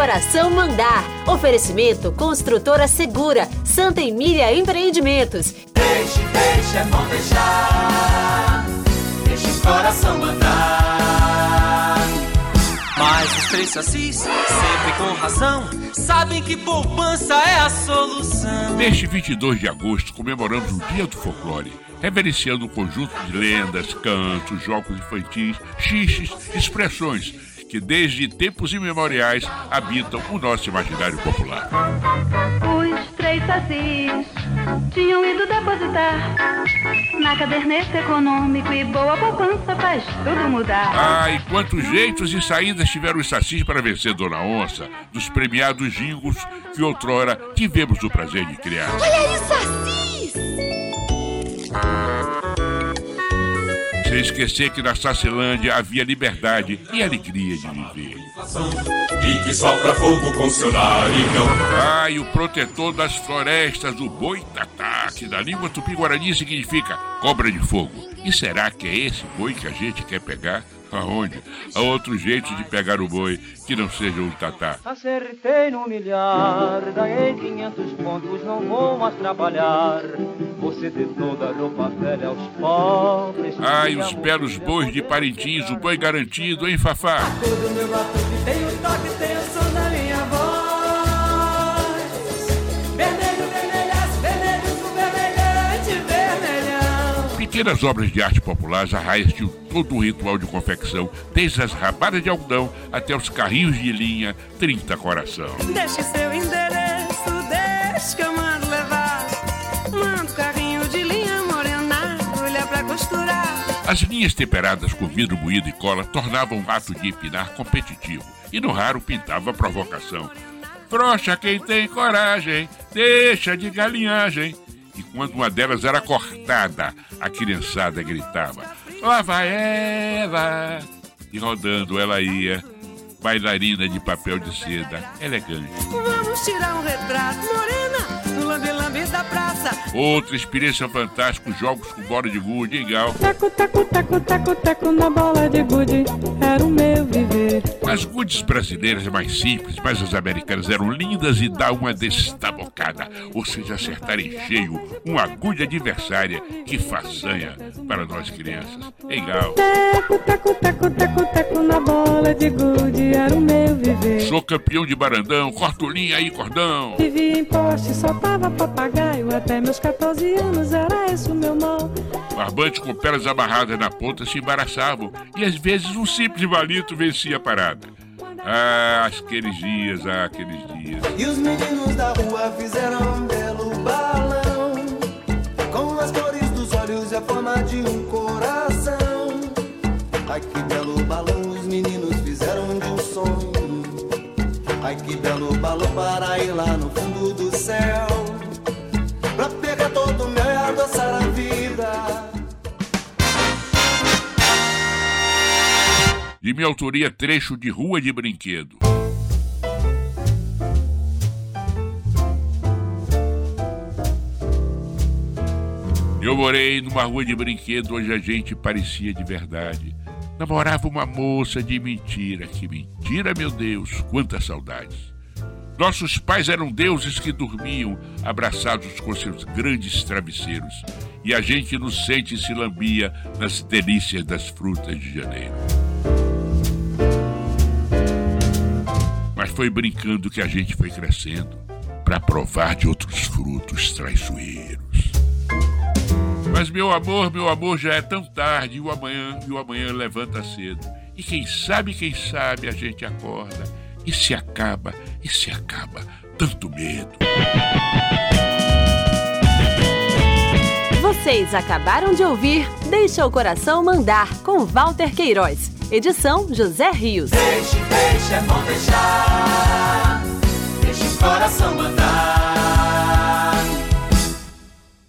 coração mandar. Oferecimento Construtora Segura, Santa Emília Empreendimentos. Deixe, deixe, é bom deixar. Deixe o coração mandar. Mas os três assis, sempre com razão, sabem que poupança é a solução. Neste 22 de agosto, comemoramos o Dia do Folclore reverenciando um conjunto de lendas, cantos, jogos infantis, xixes, expressões que desde tempos imemoriais habitam o nosso imaginário popular. Os três sacis tinham ido depositar na caderneta econômico e boa poupança faz tudo mudar. Ah, e quantos jeitos e saídas tiveram os sacis para vencer Dona Onça, dos premiados jingos que outrora tivemos o prazer de criar. Olha aí, sacis! Sem esquecer que na Sacilândia havia liberdade e alegria de viver. E que sopra fogo com seu narigão. Ah, e o protetor das florestas, o boi tatá, que na língua tupi-guarani significa cobra de fogo. E será que é esse boi que a gente quer pegar? Aonde? Há outro jeito de pegar o boi que não seja um tatá. Acertei no milhar, ganhei 500 pontos, não vou mais trabalhar. Você dê toda a roupa velha aos pobres. Ai, os belos bois de Parintins, o boi garantido, hein, Fafá? Todo meu batuque tem o toque, tem o som da minha voz. Vermelho, vermelhaço, vermelho vermelhante, vermelhão. Pequenas obras de arte popular, as arraias tinham todo um ritual de confecção, desde as rabadas de algodão até os carrinhos de linha 30 coração. Deixe seu endereço, deixe que eu As linhas temperadas com vidro moído e cola tornavam o ato de empinar competitivo e no raro pintava provocação. Frouxa quem tem coragem, deixa de galinhagem. E quando uma delas era cortada, a criançada gritava: Lá vai ela! E rodando ela ia, bailarina de papel de seda, elegante. Vamos tirar um retrato, morena, da praça. Outra experiência fantástica, jogos com bola de gude, hein, Gal? Taco, taco, taco, taco, taco na bola de gude, era o meu. As gudes brasileiras mais simples, mas as americanas eram lindas e dá uma destabocada, ou seja, acertar em cheio uma agulha adversária. Que façanha para nós crianças. Hein, Gal? Taco, taco, taco, taco, taco na bola de gude, era o meu viver. Sou campeão de barandão, corto linha aí, cordão. Vivia em poste, soltava papagaio, até meus 14 anos era esse o meu mal. Barbantes com pelas amarradas na ponta se embaraçavam e às vezes um simples valito vencia a parada. Ah, aqueles dias, ah, aqueles dias. E os meninos da rua fizeram um belo balão Com as cores dos olhos e a forma de um coração Ai que belo balão os meninos fizeram de um sonho Ai que belo balão para ir lá no fundo do céu De minha autoria, trecho de Rua de Brinquedo. Eu morei numa rua de brinquedo onde a gente parecia de verdade. Namorava uma moça de mentira. Que mentira, meu Deus! Quantas saudades! Nossos pais eram deuses que dormiam abraçados com seus grandes travesseiros. E a gente inocente se lambia nas delícias das frutas de janeiro. Foi brincando que a gente foi crescendo para provar de outros frutos traiçoeiros. Mas meu amor, meu amor, já é tão tarde e o amanhã, e o amanhã levanta cedo. E quem sabe, quem sabe a gente acorda e se acaba, e se acaba tanto medo. Vocês acabaram de ouvir Deixa o Coração Mandar com Walter Queiroz. Edição José Rios. Deixe, deixe, é bom deixar. Deixe o coração mandar.